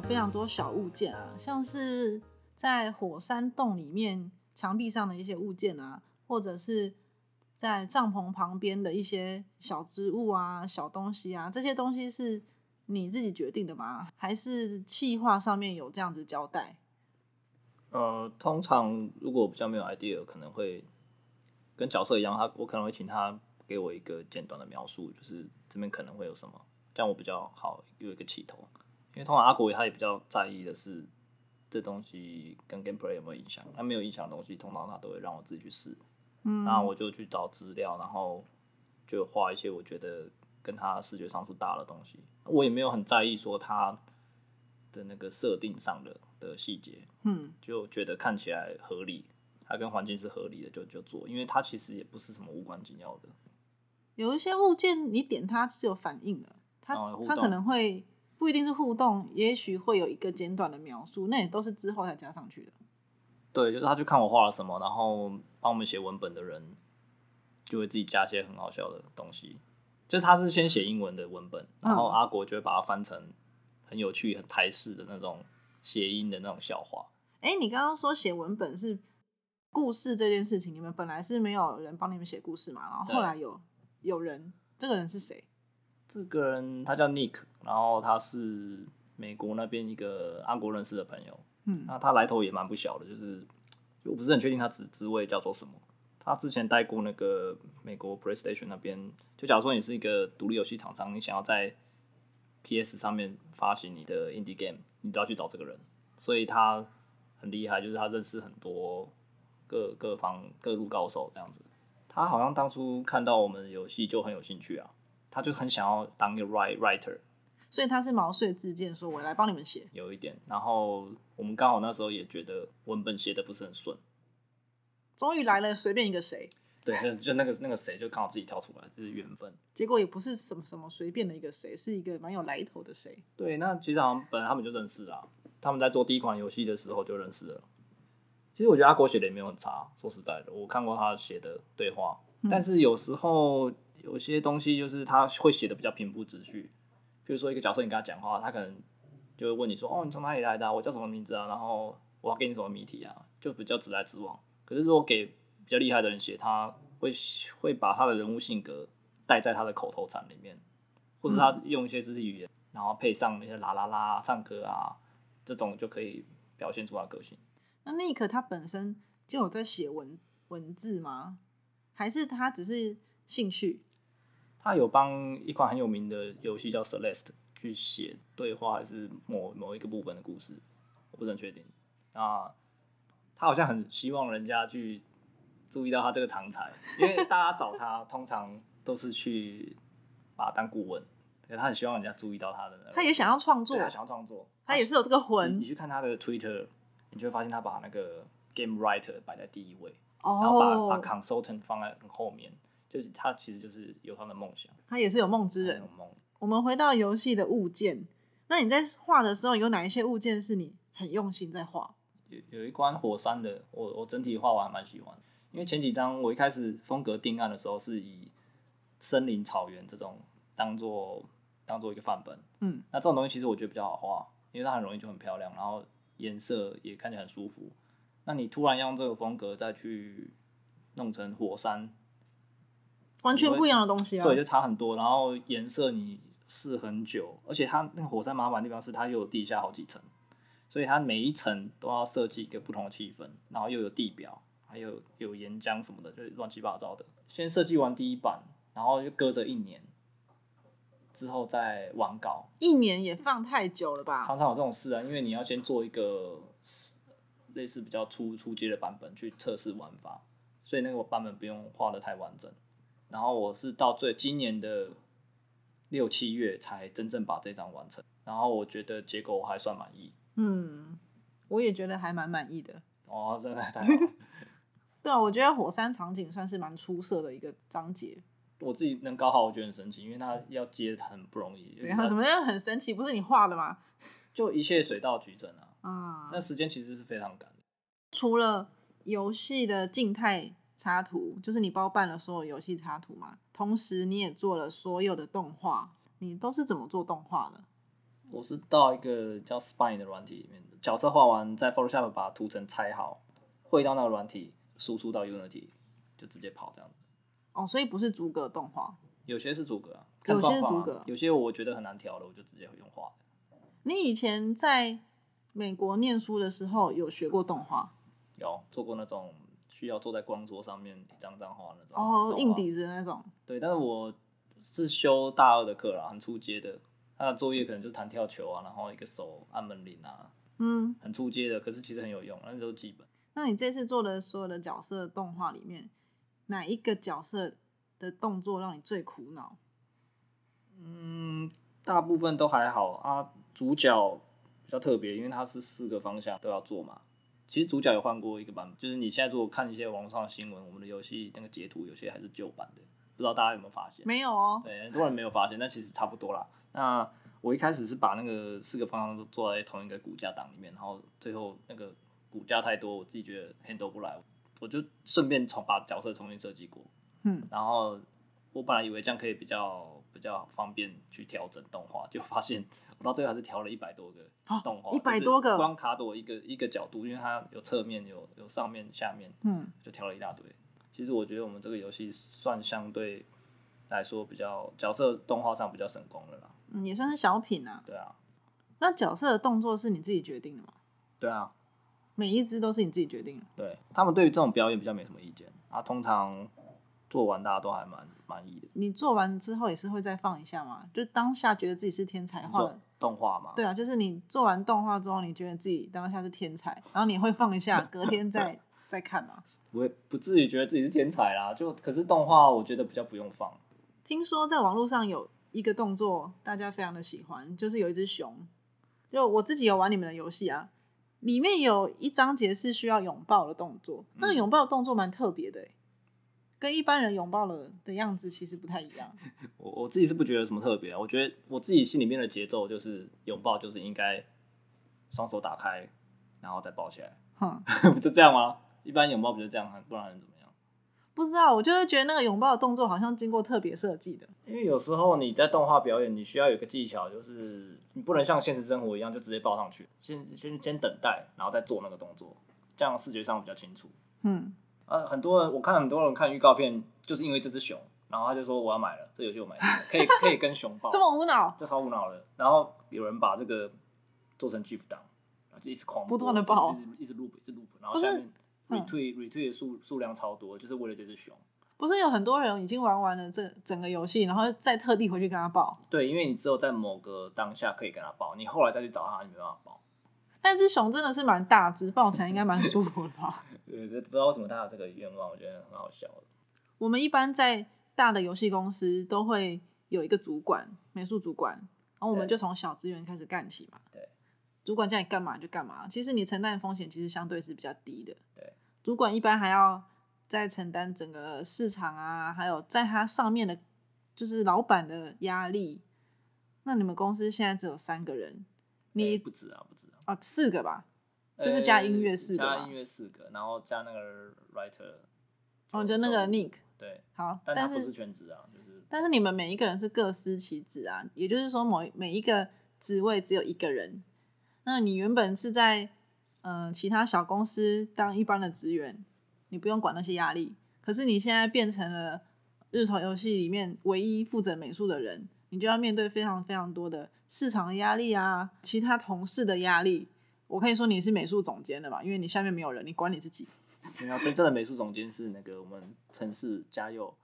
非常多小物件啊，像是在火山洞里面墙壁上的一些物件啊，或者是在帐篷旁边的一些小植物啊、小东西啊，这些东西是你自己决定的吗？还是企划上面有这样子交代？呃，通常如果比较没有 idea，可能会跟角色一样，他我可能会请他给我一个简短的描述，就是这边可能会有什么，这样我比较好有一个起头。因为通常阿国他也比较在意的是这东西跟 gameplay 有没有影响，那没有影响的东西，通常他都会让我自己去试。嗯，那我就去找资料，然后就画一些我觉得跟他视觉上是搭的东西。我也没有很在意说他的那个设定上的的细节，嗯就觉得看起来合理，它跟环境是合理的，就就做。因为它其实也不是什么无关紧要的。有一些物件你点它是有反应的，它、它可能会不一定是互动，也许会有一个简短的描述，那也都是之后才加上去的。对，就是他去看我画了什么，然后帮我们写文本的人就会自己加一些很好笑的东西。就是他是先写英文的文本，然后嗯阿国就会把它翻成很有趣、很台式的那种谐音的那种笑话。哎、你刚刚说写文本是故事这件事情，你们本来是没有人帮你们写故事嘛，然后后来有有人，这个人是谁？这个人他叫 Nick，然后他是美国那边一个阿国人士的朋友。嗯那他来头也蛮不小的，就是我不是很确定他职职位叫做什么。他之前带过那个美国 PlayStation 那边，就假如说你是一个独立游戏厂商，你想要在 PS 上面发行你的 indie game，你都要去找这个人，所以他很厉害，就是他认识很多各各方各路高手这样子。他好像当初看到我们游戏就很有兴趣啊，他就很想要当一个 write writer，所以他是毛遂自荐，说我来帮你们写。有一点。然后我们刚好那时候也觉得文本写的不是很顺，终于来了，随便一个谁，对，就就那个那个谁就刚好自己跳出来，就是缘分。结果也不是什么什么随便的一个谁，是一个蛮有来头的谁。对，那其实好像本来他们就认识啦，他们在做第一款游戏的时候就认识了。其实我觉得阿国写的也没有很差，说实在的，我看过他写的对话，但是有时候有些东西就是他会写的比较平铺直叙，比如说一个角色你跟他讲话，他可能就会问你说：“哦，你从哪里来的啊、我叫什么名字啊？然后我要给你什么谜题啊？”就比较直来直往。可是如果给比较厉害的人写，他会会把他的人物性格带在他的口头禅里面，或者他用一些肢体语言，然后配上那些啦啦啦、唱歌啊，这种就可以表现出他个性。那 Nick 他本身就有在写文文字吗？还是他只是兴趣？他有帮一款很有名的游戏叫 Celeste 去写对话，还是某某一个部分的故事，我不是很确定。啊他好像很希望人家去注意到他这个长才，因为大家找他通常都是去把他当顾问，可他很希望人家注意到他的那个。他也想要创作，他想要创作，他也是有这个魂。你去看他的 Twitter，你就会发现他把那个 game writer 摆在第一位，然后把、把哦，consultant 放在很后面，就是他其实就是有他的梦想，他也是有梦之人有。梦。我们回到游戏的物件，那你在画的时候有哪一些物件是你很用心在画？有有一关火山的，我我整体画完还蛮喜欢，因为前几张我一开始风格定案的时候是以森林草原这种当做当做一个范本，嗯，那这种东西其实我觉得比较好画，因为它很容易就很漂亮，然后颜色也看起来很舒服。那你突然用这个风格再去弄成火山，完全不一样的东西啊。对，就差很多。然后颜色你试很久，而且它那个火山麻烦的地方是它又有地下好几层，所以它每一层都要设计一个不同的气氛，然后又有地表，还有有岩浆什么的，就是乱七八糟的。先设计完第一版，然后就搁着一年，之后再完稿。一年也放太久了吧？常常有这种事啊，因为你要先做一个类似比较初初阶的版本去测试玩法，所以那个版本不用画的太完整。然后我是到最今年的六七月才真正把这张完成，然后我觉得结果我还算满意。嗯，我也觉得还蛮满意的。哦，真的太好了！对啊，我觉得火山场景算是蛮出色的一个章节。我自己能搞好，我觉得很神奇，因为它要接很不容易。对，啊什么样很神奇？不是你画的吗？就一切水到渠成啊！啊、那时间其实是非常赶的。除了游戏的静态插图，就是你包办了所有游戏插图嘛，同时你也做了所有的动画，你都是怎么做动画的？我是到一个叫 Spine 的软体里面，角色画完在 Photoshop 把图层拆好，汇到那个软体，输出到 Unity 就直接跑这样子。哦，所以不是逐格动画。有些是逐格啊，有些是逐格有些我觉得很难调的，我就直接用画的。你以前在美国念书的时候有学过动画？有做过那种需要坐在光桌上面一张张画那种哦，硬底子的那种。对，但是我是修大二的课啦，很出街的。他的作业可能就是弹跳球啊，然后一个手按门铃啊，嗯，很出街的，可是其实很有用，那都是基本。那你这次做的所有的角色动画里面，哪一个角色的动作让你最苦恼？嗯，大部分都还好啊。主角比较特别，因为它是四个方向都要做嘛。其实主角有换过一个版本，就是你现在如果看一些网络上的新闻，我们的游戏那个截图有些还是旧版的，不知道大家有没有发现？没有哦。对，很多人没有发现，但其实差不多啦。那我一开始是把那个四个方向都做在同一个骨架档里面，然后最后那个骨架太多，我自己觉得 handle 不来，我就顺便重把角色重新设计过。嗯，然后我本来以为这样可以比较比较方便去调整动画，就发现我到最后还是调了一百多个哦动画，一百、啊多个光卡朵一个一个角度，因为它有侧面有有上面下面，嗯，就调了一大堆。其实我觉得我们这个游戏算相对来说比较角色动画上比较成功了啦。嗯，也算是小品啊。对啊，那角色的动作是你自己决定的吗？对啊，每一只都是你自己决定的？对他们对于这种表演比较没什么意见啊，通常做完大家都还蛮满意的。你做完之后也是会再放一下吗？就当下觉得自己是天才画的，动画嘛，对啊，就是你做完动画之后，你觉得自己当下是天才，然后你会放一下，隔天再 再看嘛。不会不至于觉得自己是天才啦，就可是动画我觉得比较不用放。听说在网络上有一个动作，大家非常的喜欢，就是有一只熊。就我自己有玩你们的游戏啊，里面有一章节是需要拥抱的动作，那个嗯拥抱的动作蛮特别的欸，跟一般人拥抱了的样子其实不太一样。我我自己是不觉得什么特别啊，我觉得我自己心里面的节奏就是拥抱就是应该双手打开，然后再抱起来，哼，不就这样吗？一般拥抱不就这样，不然能怎么样？不知道，我就会觉得那个拥抱的动作好像经过特别设计的。因为有时候你在动画表演，你需要有个技巧，就是你不能像现实生活一样就直接抱上去，先先先等待，然后再做那个动作，这样视觉上比较清楚。嗯，呃，很多人我看很多人看预告片，就是因为这只熊，然后他就说我要买了，这游戏我买了，可以可以跟熊抱，这么无脑，这超无脑的。然后有人把这个做成 GIF 档，然后就一直狂不断地播爆一直一直 loop 一直 loop，然后下面嗯 retweet、retweet 的数数量超多，就是为了这只熊。不是有很多人已经玩完了这整个游戏，然后再特地回去跟他报。对，因为你只有在某个当下可以跟他报，你后来再去找他，你没办法抱。但只熊真的是蛮大只，抱起来应该蛮舒服的吧？对，这不知道为什么他有这个愿望，我觉得很好笑的。我们一般在大的游戏公司都会有一个主管，美术主管，然后我们就从小资源开始干起嘛。对，主管叫你干嘛就干嘛，其实你承担的风险其实相对是比较低的。对，主管一般还要再承担整个市场啊，还有在他上面的，就是老板的压力。那你们公司现在只有三个人，你哎不止啊，不止啊，哦四个吧？就是加音乐四个嘛加音乐四个，然后加那个 writer，哦，就那个 Nick。对，好，但他不是但是全职啊，就是但是你们每一个人是各司其职啊，也就是说某每一个职位只有一个人。那你原本是在呃其他小公司当一般的职员，你不用管那些压力。可是你现在变成了日头游戏里面唯一负责美术的人，你就要面对非常非常多的市场的压力啊，其他同事的压力。我可以说你是美术总监的嘛，因为你下面没有人，你管你自己。没有真正的美术总监是那个我们城市嘉佑，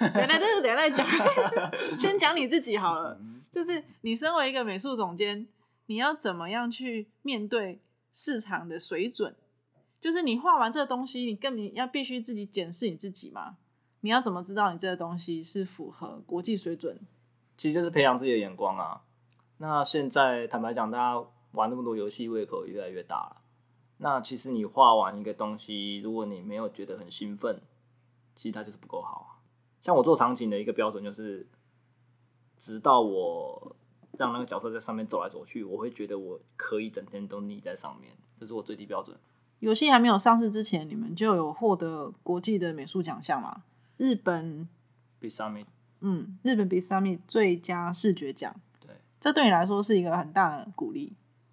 原来这是等一下再讲，先讲你自己好了。嗯就是你身为一个美术总监，你要怎么样去面对市场的水准？就是你画完这个东西，你根本要必须自己检视你自己嘛。你要怎么知道你这个东西是符合国际水准？其实就是培养自己的眼光啊。那现在坦白讲，大家玩那么多游戏，胃口越来越大了。那其实你画完一个东西，如果你没有觉得很兴奋，其实它就是不够好啊。像我做场景的一个标准就是，直到我让那个角色在上面走来走去，我会觉得我可以整天都腻在上面，这是我最低标准。游戏还没有上市之前，你们就有获得国际的美术奖项嘛？日本，比上面嗯，日本比 Summit 最佳视觉奖。对，这对你来说是一个很大的鼓励。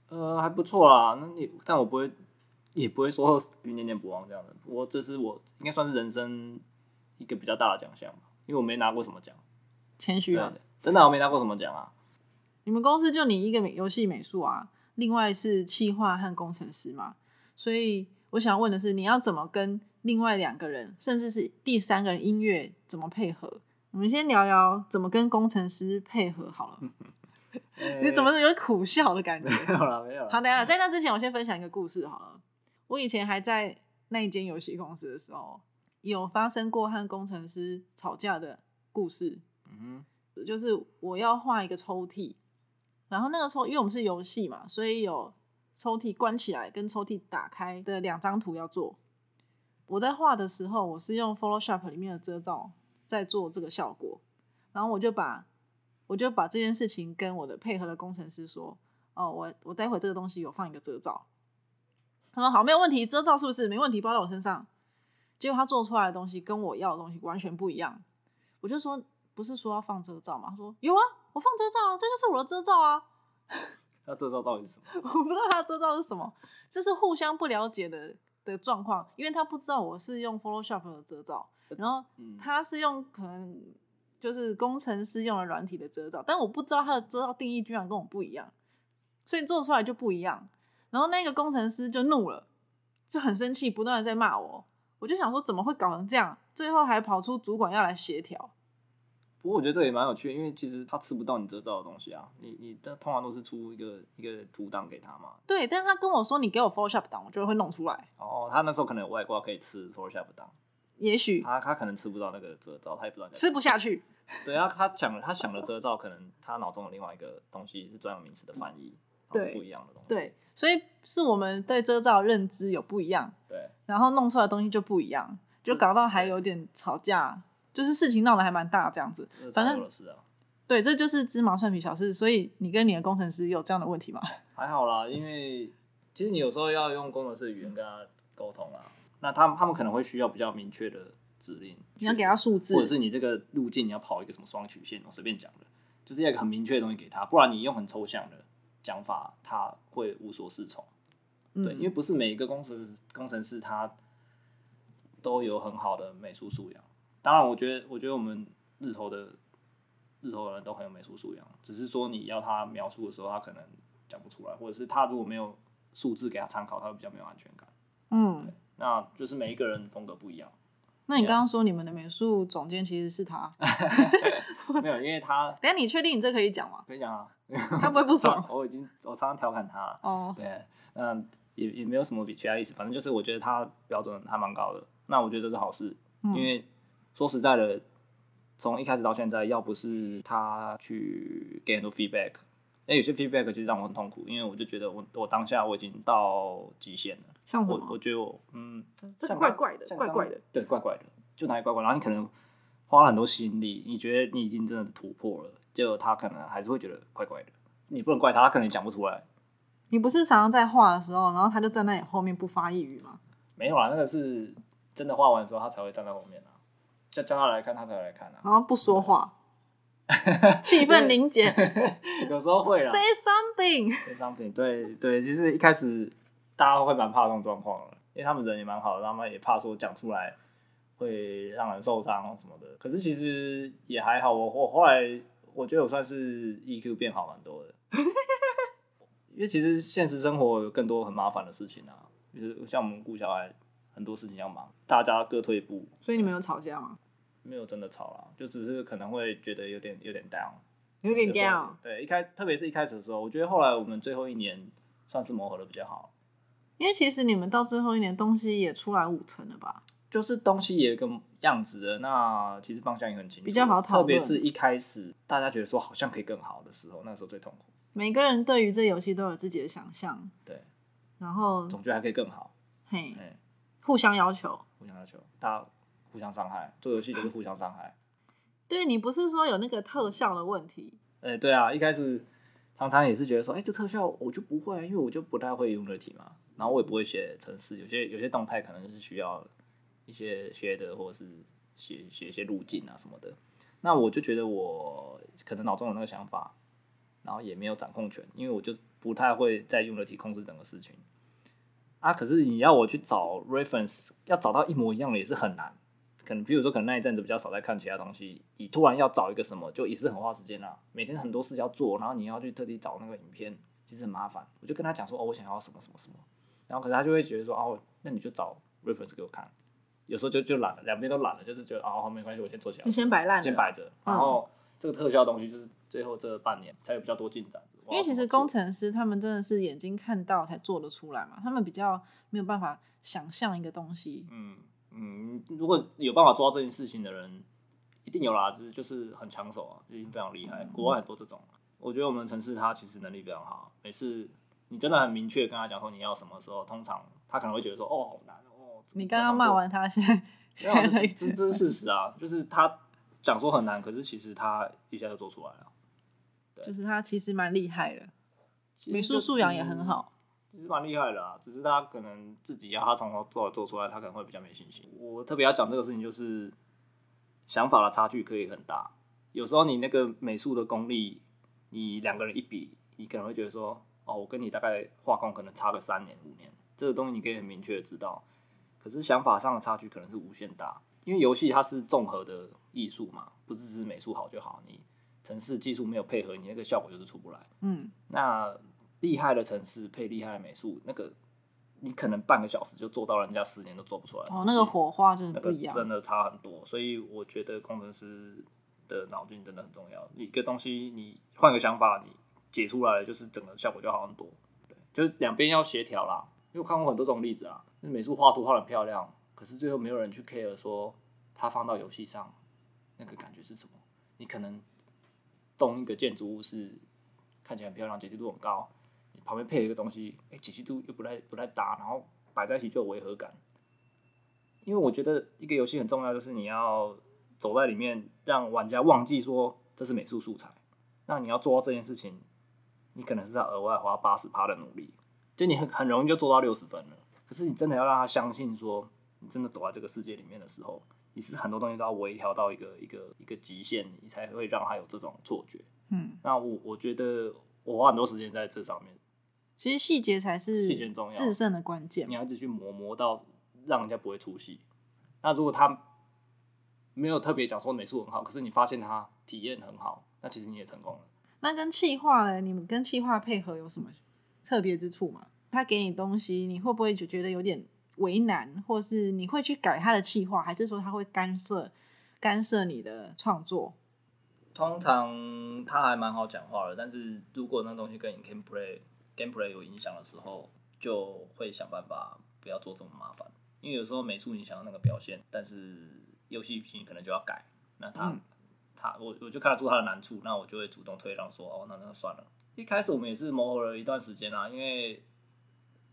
呃，还不错啦。那你，但我不会，也不会说念念不忘这样的。不过这是我应该算是人生一个比较大的奖项吧，因为我没拿过什么奖。谦虚了，真的我没拿过什么奖啊。你们公司就你一个美游戏美术啊，另外是企划和工程师嘛，所以我想问的是，你要怎么跟另外两个人，甚至是第三个人音乐怎么配合？我们先聊聊怎么跟工程师配合好了。你怎么有苦笑的感觉？没有了，没有了。好，等下在那之前，我先分享一个故事好了。我以前还在那一间游戏公司的时候，有发生过和工程师吵架的故事。嗯哼，就是我要画一个抽屉，然后那个抽，因为我们是游戏嘛，所以有抽屉关起来跟抽屉打开的两张图要做。我在画的时候，我是用 Photoshop 里面的遮罩在做这个效果，然后我就把。我就把这件事情跟我的配合的工程师说：“哦，我我待会这个东西有放一个遮罩。”他说：“好，没有问题，遮罩是不是没问题？包在我身上。”结果他做出来的东西跟我要的东西完全不一样。我就说：“不是说要放遮罩吗？”他说：“有啊，我放遮罩啊，这就是我的遮罩啊。”那遮罩到底是什么？我不知道他遮罩是什么，这是互相不了解的的状况，因为他不知道我是用 Photoshop 的遮罩，然后他是用可能。就是工程师用了软体的遮罩，但我不知道他的遮罩定义居然跟我不一样，所以做出来就不一样。然后那个工程师就怒了，就很生气，不断的在骂我。我就想说，怎么会搞成这样？最后还跑出主管要来协调。不过我觉得这也蛮有趣的，因为其实他吃不到你遮罩的东西啊。你你的通常都是出一个一个图档给他嘛。对，但是他跟我说你给我 Photoshop 档，我就会弄出来。哦，他那时候可能有外挂可以吃 Photoshop 档。也许他他可能吃不到那个遮罩，他也不知道吃不下去。对啊，他讲了，他想的遮罩，可能他脑中有另外一个东西是专有名词的翻译，是不一样的东西。对，所以是我们对遮罩认知有不一样。对，然后弄出来的东西就不一样，就搞到还有点吵架，就是事情闹得还蛮大这样子。反正对，这就是芝麻蒜皮小事。所以你跟你的工程师有这样的问题吗？还好啦，因为其实你有时候要用工程师语言跟他沟通啊，那他们他们可能会需要比较明确的。指令，你要给他数字，或者是你这个路径你要跑一个什么双曲线，我随便讲的，就是要一个很明确的东西给他，不然你用很抽象的讲法，他会无所适从。对，因为不是每一个工程师工程师他都有很好的美术素养。当然，我觉得我觉得我们日头的日头的人都很有美术素养，只是说你要他描述的时候，他可能讲不出来，或者是他如果没有数字给他参考，他会比较没有安全感。嗯，那就是每一个人风格不一样。那你刚刚说你们的美术总监其实是他，没有，因为他。等下你确定你这可以讲吗？可以讲啊，他不会不爽。我已经我常常调侃他了。哦。对，那也也没有什么比其他意思，反正就是我觉得他标准还蛮高的。那我觉得这是好事，因为说实在的，从一开始到现在，要不是他去给很多 feedback，那有些 feedback 其实让我很痛苦，因为我就觉得我我当下我已经到极限了。像我，我觉得我，嗯，这个怪怪的，怪怪的，对，怪怪的，就哪里怪怪。然后你可能花了很多心力，你觉得你已经真的突破了，结果他可能还是会觉得怪怪的。你不能怪他，他可能讲不出来。你不是常常在画的时候，然后他就站在你后面不发一语吗？没有啊，那个是真的画完的时候，他才会站在后面啊，叫叫他来看，他才会来看啊。然后不说话，气氛凝结。有时候会啊。Say something。Say something。对对，其实一开始。大家会蛮怕这种状况的，因为他们人也蛮好的，他们也怕说讲出来会让人受伤什么的。可是其实也还好，我我后来我觉得我算是 EQ 变好蛮多的，因为其实现实生活有更多很麻烦的事情啊，就是像我们顾小孩很多事情要忙，大家各退一步。所以你们有吵架吗？没有真的吵了，就只是可能会觉得有点有点 down，有点 down。对，一开特别是一开始的时候，我觉得后来我们最后一年算是磨合的比较好。因为其实你们到最后一年东西也出来五成了吧？就是东西也有个样子的，那其实方向也很清楚，比较好讨论。特别是一开始大家觉得说好像可以更好的时候，那时候最痛苦。每个人对于这游戏都有自己的想象，对，然后总觉得还可以更好，嘿，互相要求，互相要求，大家互相伤害，做游戏就是互相伤害。对你不是说有那个特效的问题？哎，对啊，一开始常常也是觉得说，哎，这特效我就不会，因为我就不太会用热体嘛。然后我也不会写程式，有些有些动态可能是需要一些学的，或者是写写一些路径啊什么的。那我就觉得我可能脑中有那个想法，然后也没有掌控权，因为我就不太会在用 Unity 控制整个事情。啊，可是你要我去找 reference，要找到一模一样的也是很难。可能比如说，可能那一阵子比较少在看其他东西，你突然要找一个什么，就也是很花时间啊。每天很多事要做，然后你要去特地找那个影片，其实很麻烦。我就跟他讲说，哦，我想要什么什么什么，然后可是他就会觉得说，哦，那你就找 reference 给我看。有时候就就懒了，两边都懒了，就是觉得哦，没关系，我先做起来，你先摆烂了，先摆着，然后这个特效东西就是最后这半年才有比较多进展。因为其实工程师他们真的是眼睛看到才做得出来嘛，他们比较没有办法想象一个东西。嗯嗯，如果有办法做到这件事情的人，一定有啦，只是就是很抢手啊，已经非常厉害。国外很多这种，我觉得我们城市他其实能力非常好。每次你真的很明确跟他讲说你要什么时候，通常他可能会觉得说哦好难哦。你刚刚骂完他，现在现在这这是事实啊，就是他讲说很难，可是其实他一下就做出来了。就是他其实蛮厉害的，美术素养也很好，其实蛮厉害的啊。只是他可能自己要他从头做做出来，他可能会比较没信心。我特别要讲这个事情，就是想法的差距可以很大。有时候你那个美术的功力，你两个人一比，你可能会觉得说，哦，我跟你大概画工可能差个三年五年，这个东西你可以很明确的知道。可是想法上的差距可能是无限大，因为游戏它是综合的艺术嘛，不是只是美术好就好。你城市技术没有配合，你那个效果就是出不来。嗯，那厉害的城市配厉害的美术，那个你可能半个小时就做到人家十年都做不出来。哦，那个火花真的不一样，真的差很多。所以我觉得工程师的脑筋真的很重要。一个东西你换个想法，你解出来，就是整个效果就好很多。对，就是两边要协调啦。因为我看过很多这种例子啊，那美术画图画的漂亮，可是最后没有人去 care 说它放到游戏上那个感觉是什么。你可能。动一个建筑物是看起来很漂亮，解析度很高，旁边配一个东西，哎，解析度又不太不太搭，然后摆在一起就有违和感。因为我觉得一个游戏很重要，就是你要走在里面，让玩家忘记说这是美术素材。那你要做到这件事情，你可能是要额外花八十趴的努力，就你很很容易就做到六十分了。可是你真的要让他相信说，你真的走在这个世界里面的时候。你是很多东西都要微调到一个一个一个极限，你才会让他有这种错觉。嗯，那我我觉得我花很多时间在这上面。其实细节才是细节重要，制胜的关键。你要一直去磨磨到让人家不会出戏。那如果他没有特别讲说美术很好，可是你发现他体验很好，那其实你也成功了。那跟气化呢？你们跟气化配合有什么特别之处吗？他给你东西，你会不会就觉得有点？为难，或是你会去改他的气化，还是说他会干涉干涉你的创作？通常他还蛮好讲话的，但是如果那东西跟你 gameplay gameplay 有影响的时候，就会想办法不要做这么麻烦。因为有时候美术影响那个表现，但是游戏性可能就要改。那他他我我就看得出他的难处，那我就会主动退让说哦，那那算了。一开始我们也是磨合了一段时间啊，因为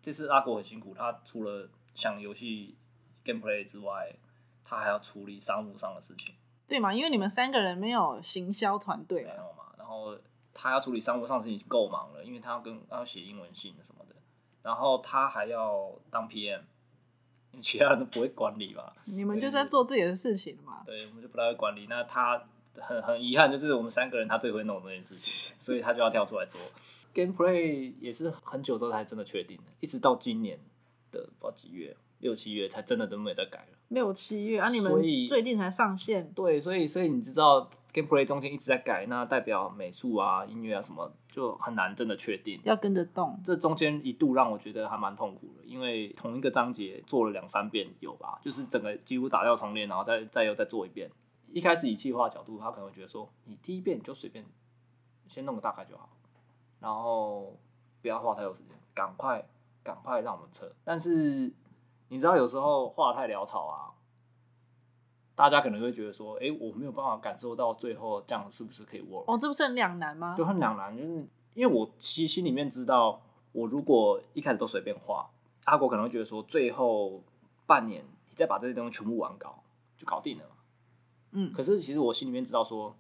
这次阿国很辛苦，他除了想游戏 gameplay 之外，他还要处理商务上的事情，对嘛？因为你们三个人没有行销团队，没有嘛。然后他要处理商务上事情够忙了，因为他要跟要写英文信什么的。然后他还要当 PM，因为其他人都不会管理嘛。你们就在做自己的事情嘛。对，我们就不太会管理。那他很很遗憾，就是我们三个人他最会弄这件事情，所以他就要跳出来做 gameplay，也是很久之后才真的确定的，一直到今年。的不知道几月，六七月才真的都没有再改了。六七月啊，你们最近才上线。对，所以所以你知道，gameplay 中间一直在改，那代表美术啊、音乐啊什么就很难真的确定。要跟着动。这中间一度让我觉得还蛮痛苦的，因为同一个章节做了两三遍有吧，就是整个几乎打掉重练，然后再再又再做一遍。一开始以计划角度，他可能会觉得说，你第一遍就随便先弄个大概就好，然后不要花太多时间，赶快。赶快让我们撤！但是你知道，有时候话太潦草啊，大家可能会觉得说：“哎，我没有办法感受到最后这样是不是可以 work？” 哦，这不是很两难吗？就很两难，就是因为我其实心里面知道，我如果一开始都随便画，阿国可能会觉得说，最后半年你再把这些东西全部完稿就搞定了。嗯，可是其实我心里面知道说，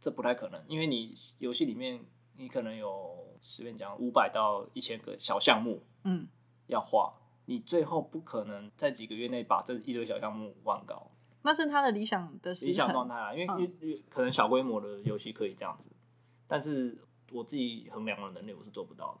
这不太可能，因为你游戏里面你可能有随便讲五百到一千个小项目。嗯，要画，你最后不可能在几个月内把这一堆小项目完稿。那是他的理想的理想状态啊，因为因为可能小规模的游戏可以这样子，但是我自己衡量的能力，我是做不到的。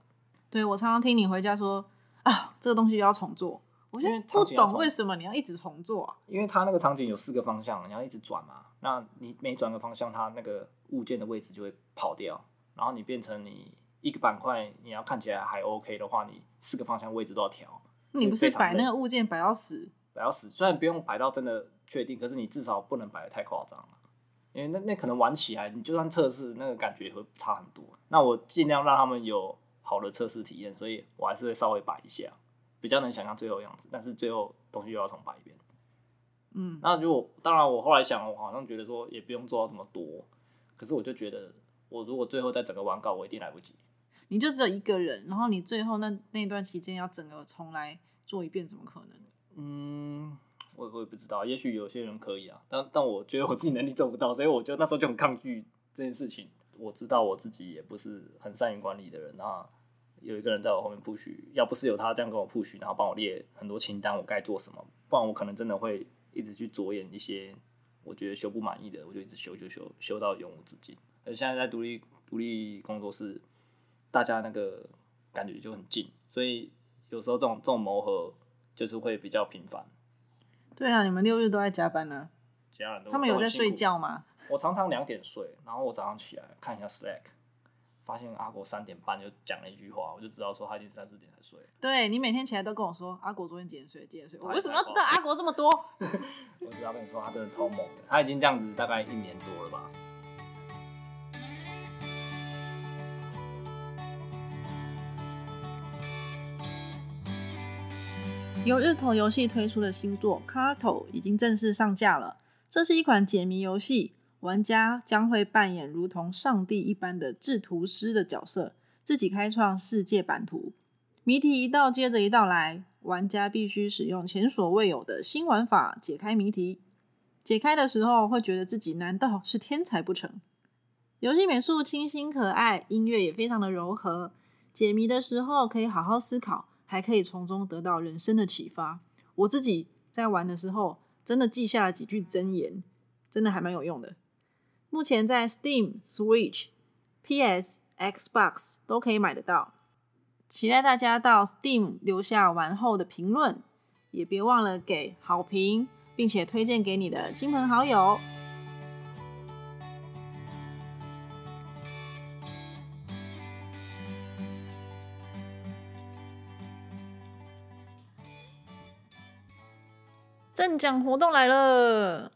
对我常常听你回家说啊，这个东西要重做，我现在不懂为什么你要一直重做啊？因为它那个场景有四个方向，你要一直转嘛。那你每转个方向，它那个物件的位置就会跑掉，然后你变成你一个板块，你要看起来还 OK 的话，你四个方向位置都要调。你不是摆那个物件摆到死？摆到死，虽然不用摆到真的确定，可是你至少不能摆的太夸张了，因为那那可能玩起来，你就算测试，那个感觉也会差很多。那我尽量让他们有好的测试体验，所以我还是会稍微摆一下，比较能想象最后样子，但是最后东西又要重摆一遍。嗯，那如果当然，我后来想，我好像觉得说也不用做到这么多，可是我就觉得，我如果最后再整个完稿，我一定来不及。你就只有一个人，然后你最后那那段期间要整个重来做一遍，怎么可能？嗯，我我也不知道，也许有些人可以啊，但但我觉得我自己能力做不到，所以我就那时候就很抗拒这件事情。我知道我自己也不是很善于管理的人，那有一个人在我后面 push，要不是有他这样跟我 push，然后帮我列很多清单，我该做什么，不然我可能真的会一直去着眼一些我觉得修不满意的，我就一直修修修修到永无止境。而现在在独立独立工作室，大家那个感觉就很近，所以有时候这种这种磨合就是会比较频繁。对啊，你们六日都在加班呢、其他人都他们有在睡觉吗？我常常两点睡，然后我早上起来看一下 Slack，发现阿国三点半就讲了一句话，我就知道说他已经三四点才睡。对你每天起来都跟我说阿国昨天几点睡，几点睡，我为什么要知道阿国这么多？我只要跟你说，他真的超猛的，他已经这样子大概一年多了吧。由日头游戏推出的新作《Carto》已经正式上架了。这是一款解谜游戏，玩家将会扮演如同上帝一般的制图师的角色，自己开创世界版图。谜题一道接着一道来，玩家必须使用前所未有的新玩法解开谜题。解开的时候会觉得自己难道是天才不成？游戏美术清新可爱，音乐也非常的柔和。解谜的时候可以好好思考，还可以从中得到人生的启发。我自己在玩的时候，真的记下了几句箴言，真的还蛮有用的。目前在 Steam、Switch、PS、Xbox 都可以买得到，期待大家到 Steam 留下玩后的评论，也别忘了给好评，并且推荐给你的亲朋好友。奖活动来了！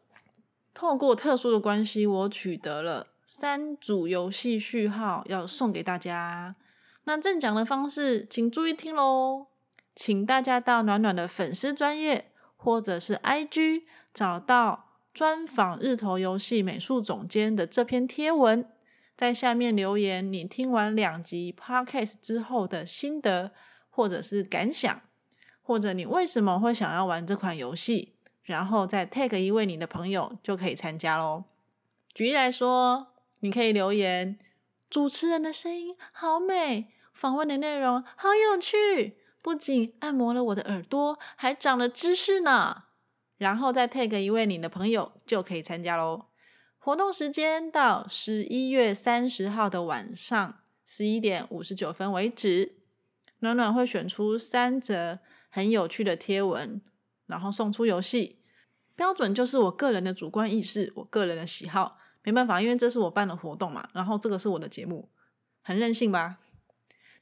透过特殊的关系，我取得了三组游戏序号，要送给大家。那赠奖的方式，请注意听喽！请大家到暖暖的粉丝专业或者是 IG 找到专访日头游戏美术总监的这篇贴文，在下面留言你听完两集 Podcast 之后的心得或者是感想。或者你为什么会想要玩这款游戏，然后再 tag 一位你的朋友就可以参加喽。举例来说，你可以留言：主持人的声音好美，访问的内容好有趣，不仅按摩了我的耳朵，还长了知识呢。然后再 tag 一位你的朋友就可以参加喽。活动时间到十一月三十号的晚上十一点五十九分为止。暖暖会选出三则很有趣的贴文，然后送出游戏。标准就是我个人的主观意识，我个人的喜好，没办法，因为这是我办的活动嘛。然后这个是我的节目，很任性吧？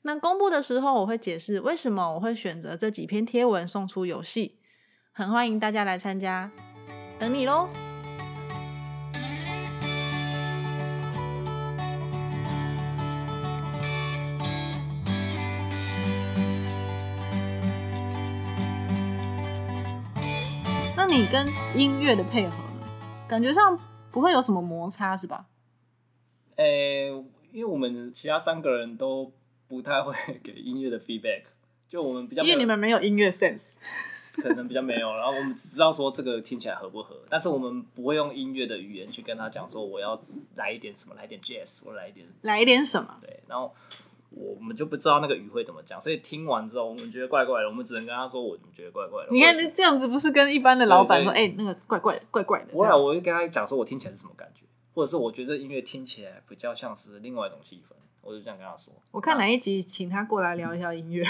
那公布的时候，我会解释为什么我会选择这几篇贴文送出游戏，很欢迎大家来参加，等你喽！你跟音乐的配合呢，感觉上不会有什么摩擦是吧？诶、因为我们其他三个人都不太会 给音乐的 feedback，就我们比较因为你们没有音乐 sense。可能比较没有，然后我们只知道说这个听起来合不合，但是我们不会用音乐的语言去跟他讲说我要来一点什么，来一点 jazz，我来一点来一点什么？对，然后我们就不知道那个语会怎么讲，所以听完之后我们觉得怪怪的，我们只能跟他说我们觉得怪怪的。你看或者是这样子不是跟一般的老板说，对哎、那个怪怪的，怪怪的。不会啊，我就跟他讲说我听起来是什么感觉，或者是我觉得这音乐听起来比较像是另外一种气氛，我就这样跟他说。我看哪一集请他过来聊一下音乐。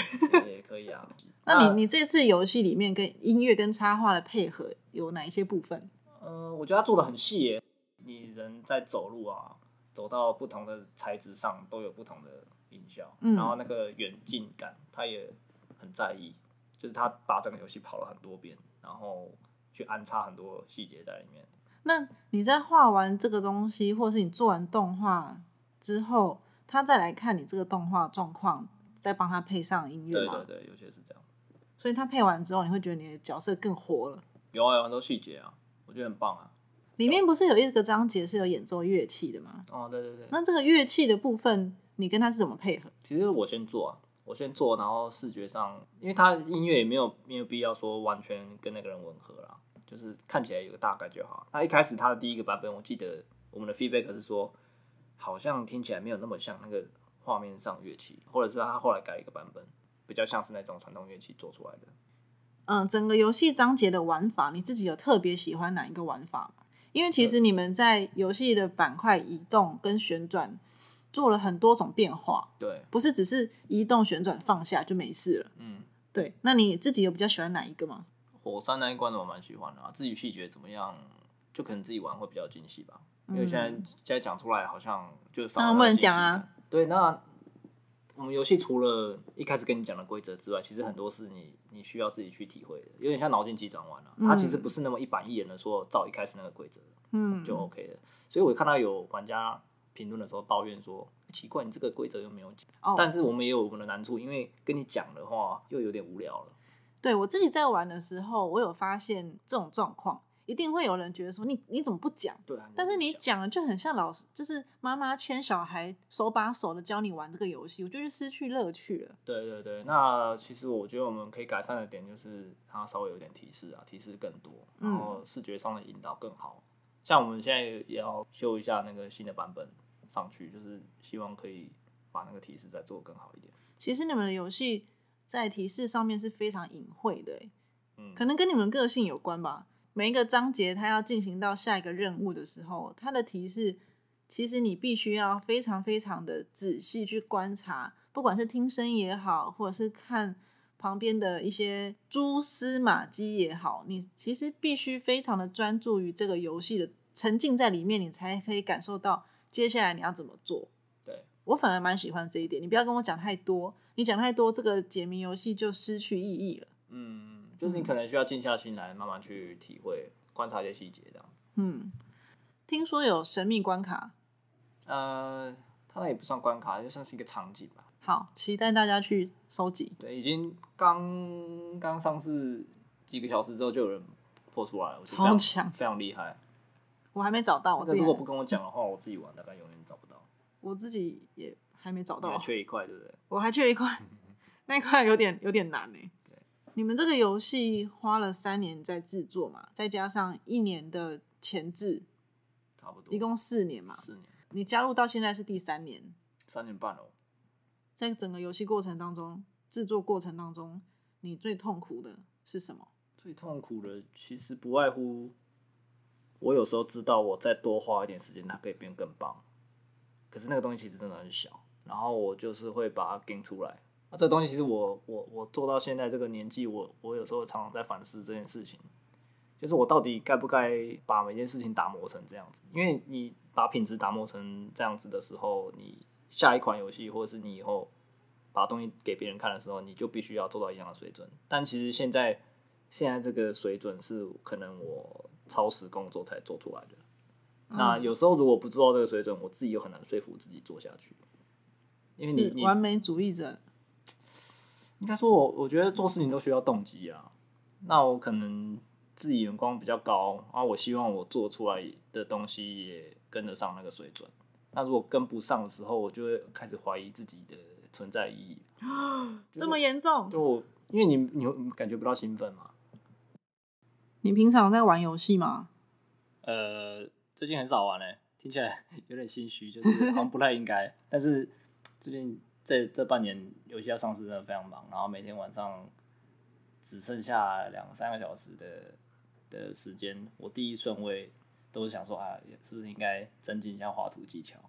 也 也可以啊。那你你这次游戏里面跟音乐跟插画的配合有哪一些部分？呃，我觉得他做的很细耶。你人在走路啊，走到不同的材质上都有不同的音效，嗯然后那个远近感他也很在意，就是他把整个游戏跑了很多遍，然后去安插很多细节在里面。那你在画完这个东西，或者是你做完动画之后，他再来看你这个动画状况，再帮他配上音乐吗？对对对，有些是这样。所以他配完之后，你会觉得你的角色更活了。有啊，有很多细节啊，我觉得很棒啊。里面不是有一个章节是有演奏乐器的吗？哦，对对对。那这个乐器的部分，你跟他是怎么配合？其实我先做啊，我先做，然后视觉上，因为他音乐也没有没有必要说完全跟那个人吻合啦，就是看起来有个大概就好。那一开始他的第一个版本，我记得我们的 feedback 是说，好像听起来没有那么像那个画面上乐器，或者是他后来改一个版本，比较像是那种传统乐器做出来的。嗯，整个游戏章节的玩法，你自己有特别喜欢哪一个玩法吗？因为其实你们在游戏的板块移动跟旋转做了很多种变化，对，不是只是移动、旋转、放下就没事了。嗯，对，那你自己有比较喜欢哪一个吗？火山那一关的我蛮喜欢的啊，至于细节怎么样，就可能自己玩会比较惊喜吧。因为现在现在讲出来好像就少了不能讲啊感。对，那我们游戏除了一开始跟你讲的规则之外，其实很多是你你需要自己去体会的，有点像脑筋急转弯啊。它其实不是那么一板一眼的说照一开始那个规则嗯，就 OK 了。所以我看到有玩家评论的时候抱怨说，奇怪，你这个规则又没有讲。哦，但是我们也有我们的难处，因为跟你讲的话又有点无聊了。对我自己在玩的时候，我有发现这种状况，一定会有人觉得说你你怎么不讲？对啊，但是你讲讲了就很像老师，就是妈妈牵小孩手把手的教你玩这个游戏，我觉得失去乐趣了。对对对，那其实我觉得我们可以改善的点就是它稍微有点提示啊，提示更多，然后视觉上的引导更好。像我们现在也要修一下那个新的版本上去，就是希望可以把那个提示再做更好一点。其实你们的游戏在提示上面是非常隐晦的，欸嗯，可能跟你们个性有关吧。每一个章节它要进行到下一个任务的时候，它的提示其实你必须要非常非常的仔细去观察，不管是听声也好，或者是看旁边的一些蛛丝马迹也好，你其实必须非常的专注于这个游戏的沉浸在里面，你才可以感受到接下来你要怎么做。对，我反而蛮喜欢这一点，你不要跟我讲太多，你讲太多，这个解谜游戏就失去意义了。嗯，就是你可能需要静下心来，慢慢去体会、观察一些细节，这样。嗯，听说有神秘关卡，呃，它那也不算关卡，就算是一个场景吧。好，期待大家去收集。对，已经刚刚上市几个小时之后就有人破出来了，我觉得非常超强非常厉害。我还没找到，我自己如果不跟我讲的话，我自己玩大概永远找不到。我自己也还没找到还到，缺一块，对不对？我还缺一块，那一块有点有点难呢。你们这个游戏花了三年在制作嘛，再加上一年的前置，差不多，一共四年嘛。四年，你加入到现在是第三年，三年半了。在整个游戏过程当中，制作过程当中，你最痛苦的是什么？最痛苦的其实不外乎，我有时候知道我再多花一点时间，它可以变更棒。可是那个东西其实真的很小，然后我就是会把它给出来。那、这个东西其实我我我做到现在这个年纪，我我有时候常常在反思这件事情，就是我到底该不该把每件事情打磨成这样子？因为你把品质打磨成这样子的时候，你下一款游戏或者是你以后把东西给别人看的时候，你就必须要做到一样的水准。但其实现在现在这个水准是可能我超时工作才做出来的。那有时候如果不做到这个水准，我自己又很难说服自己做下去，因为你你是完美主义者。应该说我我觉得做事情都需要动机啊。那我可能自己眼光比较高啊，我希望我做出来的东西也跟得上那个水准。那如果跟不上的时候，我就会开始怀疑自己的存在意义。这么严重？就我因为你你会感觉不到兴奋嘛？你平常在玩游戏吗？呃，最近很少玩嘞，听起来 有点心虚，就是好像不太应该。但是最近这这半年游戏要上市真的非常忙，然后每天晚上只剩下两三个小时的的时间，我第一顺位都是想说啊，是不是应该增进一下画图技巧？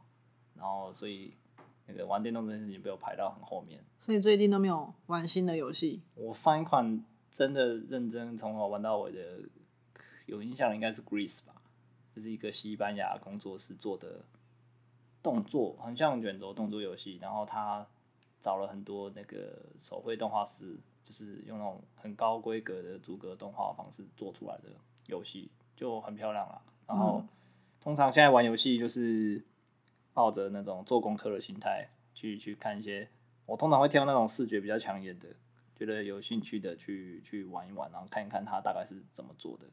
然后所以那个玩电动这件事情被我排到很后面。所以最近都没有玩新的游戏。我上一款真的认真从头玩到尾的，有印象的应该是 Greece 吧，就是一个西班牙工作室做的动作，很像卷轴动作游戏。然后他找了很多那个手绘动画师，就是用那种很高规格的逐格动画方式做出来的游戏，就很漂亮啦。然后通常现在玩游戏就是抱着那种做功课的心态去去看一些，我通常会挑那种视觉比较抢眼的，觉得有兴趣的去去玩一玩，然后看一看它大概是怎么做的，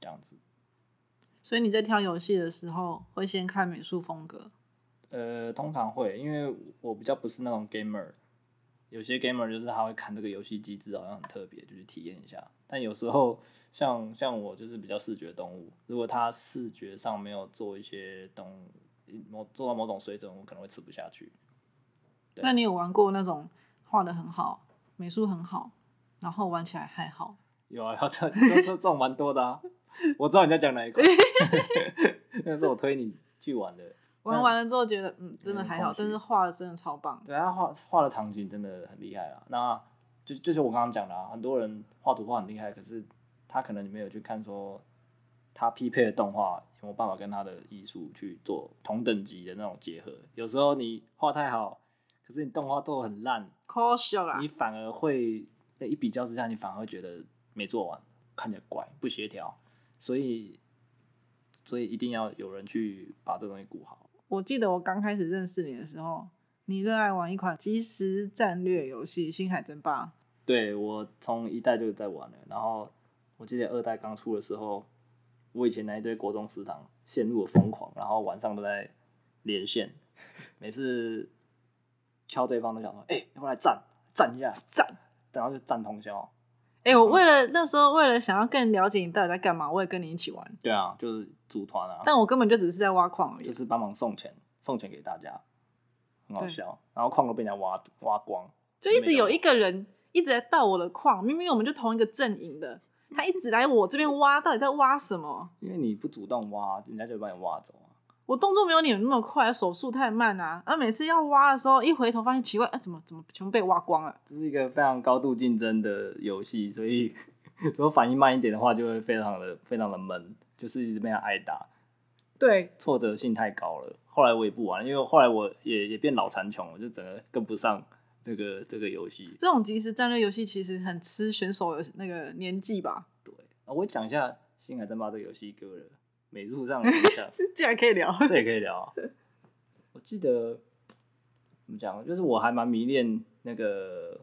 这样子。所以你在挑游戏的时候会先看美术风格。呃，通常会，因为我比较不是那种 gamer，有些 gamer 就是他会看这个游戏机制好像很特别，就去体验一下。但有时候像像我就是比较视觉动物，如果他视觉上没有做一些东某做到某种水准，我可能会吃不下去。那你有玩过那种画的很好、美术很好，然后玩起来还好？有啊，这这这这种蛮多的啊。我知道你在讲哪一款 那是我推你去玩的。玩完了之后觉得嗯真的还好，但是画的真的超棒。对他画画的场景真的很厉害啊。那就就是我刚刚讲的啊，很多人画图画很厉害，可是他可能你没有去看说他匹配的动画有没有办法跟他的艺术去做同等级的那种结合。有时候你画太好，可是你动画做的很烂，可惜啦你，反而会那一比较之下，你反而会觉得没做完，看起来怪不协调。所以所以一定要有人去把这东西顾好。我记得我刚开始认识你的时候，你热爱玩一款即时战略游戏《星海争霸》。对我从一代就在玩了，然后我记得二代刚出的时候，我以前那一堆国中食堂陷入了疯狂，然后晚上都在连线，每次敲对方都想说，哎、要不要来战战一下战，然后就战通宵。哎、我为了那时候为了想要更了解你到底在干嘛，我也跟你一起玩，对啊，就是组团啊，但我根本就只是在挖矿而已。就是帮忙送钱，送钱给大家，很好笑。然后矿都被人家挖挖光，就一直有一个人一直在盗我的矿，明明我们就同一个阵营的，他一直来我这边挖，到底在挖什么？因为你不主动挖，人家就会把你挖走啊。我动作没有你们那么快，手速太慢啊！然后每次要挖的时候，一回头发现奇怪，哎、怎么怎么全部被挖光了？这是一个非常高度竞争的游戏，所以 如果反应慢一点的话，就会非常的非常的闷，就是一直被他挨打，对，挫折性太高了。后来我也不玩，因为后来我也也变老残穷，我就整个跟不上这个这个游戏。这种即时战略游戏其实很吃选手的那个年纪吧。对，啊，我讲一下《星海争霸》这个游戏给我的美术上的影响。竟然可以聊，这也可以聊啊。我记得怎么讲，就是我还蛮迷恋那个《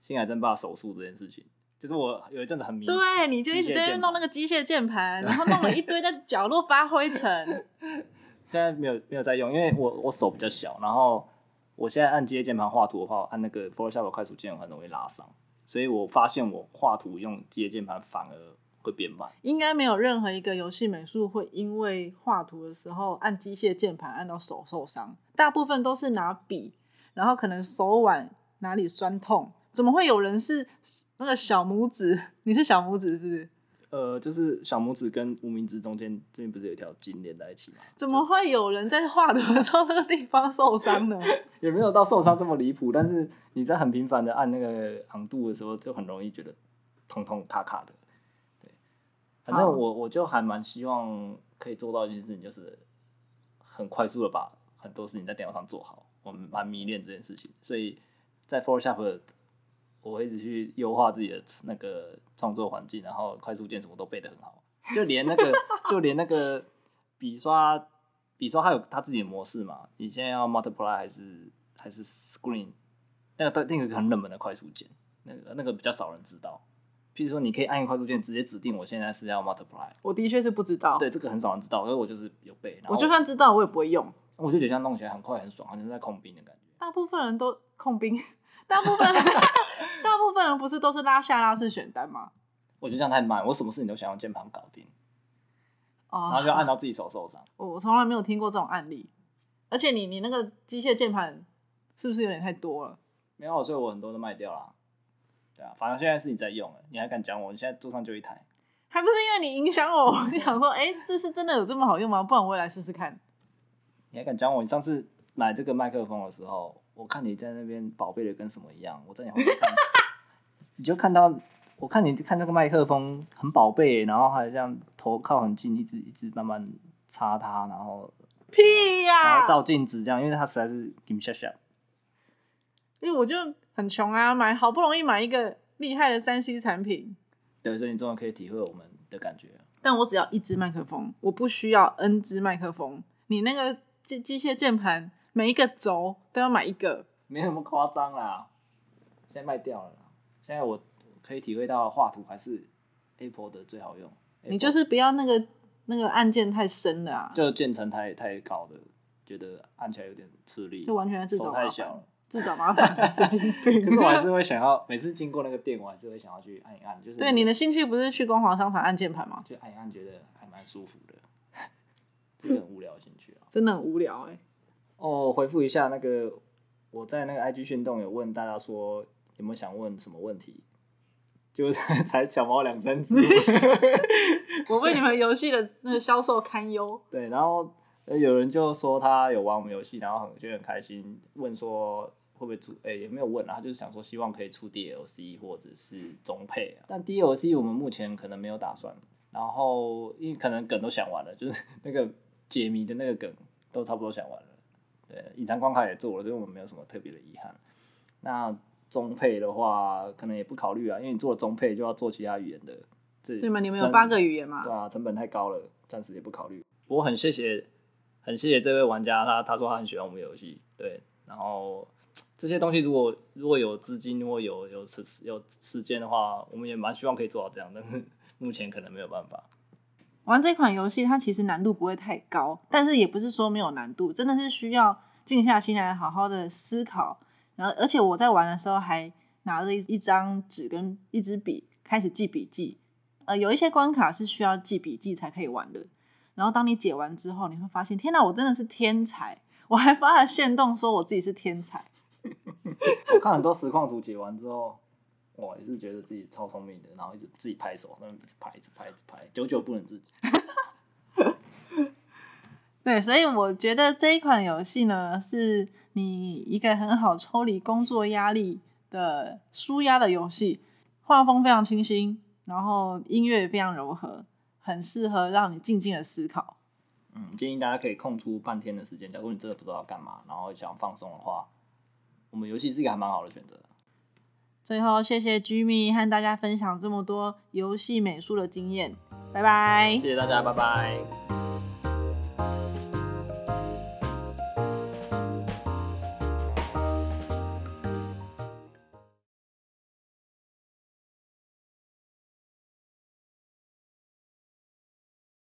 星海争霸》手速这件事情。就是我有一阵子很迷，对，你就一直在弄那个机械键盘，然后弄了一堆在角落发灰尘。现在没有没有在用，因为我我手比较小，然后我现在按机械键盘画图的话，按那个 Photoshop 快速键很容易拉伤，所以我发现我画图用机械键盘反而会变慢。应该没有任何一个游戏美术会因为画图的时候按机械键盘按到手受伤，大部分都是拿笔，然后可能手腕哪里酸痛。怎么会有人是那个小拇指？你是小拇指是不是？呃，就是小拇指跟无名指中间这边不是有一条筋连在一起吗？怎么会有人在画图的时候这个地方受伤呢？也没有到受伤这么离谱，但是你在很频繁的按那个昂度的时候，就很容易觉得痛痛卡卡的。对，反正我我就还蛮希望可以做到一件事情，就是很快速的把很多事情在电脑上做好。我蛮迷恋这件事情，所以在 Photoshop 我会一直去优化自己的那个创作环境，然后快速键什么都背得很好，就连那个就连那个笔刷笔刷它有它自己的模式嘛，你现在要 multiply 还是还是 screen，那个那个很冷门的快速键，那个那个比较少人知道。譬如说，你可以按一个快速键，直接指定我现在是要 multiply，我的确是不知道。对，这个很少人知道，所以我就是有背。然后我就算知道，我也不会用。我就觉得这样弄起来很快很爽，好像在控兵的感觉。大部分人都控兵，大部分人 大部分人不是都是拉下拉式选单吗？我觉得这样太慢，我什么事情都想用键盘搞定，哦，然后就按到自己手受伤。我从来没有听过这种案例，而且你你那个机械键盘是不是有点太多了？没有，所以我很多都卖掉了。对啊，反正现在是你在用了，你还敢讲我？你现在桌上就一台。还不是因为你影响我，我就想说，哎、这是真的有这么好用吗？不然我也来试试看。你还敢讲我？你上次买这个麦克风的时候，我看你在那边宝贝的跟什么一样，我在你后面看，你就看到，我看你看那个麦克风很宝贝，然后还这样头靠很近，一直一直慢慢擦它，然后屁呀然呀、后照镜子这样，因为它实在是给下下。因为我就很穷啊，买好不容易买一个厉害的三 C 产品，对，所以你终于可以体会我们的感觉。但我只要一支麦克风，我不需要 N 支麦克风。你那个机机械键盘每一个轴都要买一个，没有那么夸张啦，现在卖掉了啦。现在我可以体会到画图还是 Apple 的最好用。你就是不要那个那个按键太深了啊，就键程太太高的，觉得按起来有点吃力，就完全是手太小了。，自找麻烦，神经病。可是我还是会想要，每次经过那个店，我还是会想要去按一按，就是对你的兴趣不是去光华商场按键盘吗？就按一按，觉得还蛮舒服的。这个很无聊的兴趣啊。真的很无聊哎、哦，回复一下那个，我在那个 IG 讯动有问大家说有没有想问什么问题，就 才小猫两三只。我为你们游戏的那个销售堪忧。对，然后呃有人就说他有玩我们游戏，然后很觉得很开心，问说会不会出，哎、也没有问啊，他就是想说希望可以出 DLC 或者是中配啊，但 DLC 我们目前可能没有打算，然后因为可能梗都想完了，就是 那个解谜的那个梗都差不多想完了，对，隐藏关卡也做了，所以我们没有什么特别的遗憾。那中配的话，可能也不考虑啊，因为你做了中配就要做其他语言的，这对吗？你们有真八个语言嘛对？啊，成本太高了，暂时也不考虑。我很谢谢，很谢谢这位玩家，他他说他很喜欢我们游戏，对，然后这些东西如果如果有资金，如果有有时有时间的话，我们也蛮希望可以做到这样，但是目前可能没有办法。玩这款游戏它其实难度不会太高，但是也不是说没有难度，真的是需要静下心来好好的思考。然后，而且我在玩的时候还拿着一一张纸跟一支笔开始记笔记。呃，有一些关卡是需要记笔记才可以玩的。然后当你解完之后，你会发现，天哪，我真的是天才！我还发了线动说我自己是天才。我看很多实况组解完之后，哇，也是觉得自己超聪明的，然后一直自己拍手，那一直拍，一直拍，一直拍，久久不能自己。对，所以我觉得这一款游戏呢，是你一个很好抽离工作压力的舒压的游戏，画风非常清新，然后音乐也非常柔和，很适合让你静静的思考。嗯，建议大家可以空出半天的时间，假如你真的不知道要干嘛，然后想放松的话，我们游戏是一个还蛮好的选择。最后，谢谢 Jimmy 和大家分享这么多游戏美术的经验，拜拜谢。谢大家，拜拜。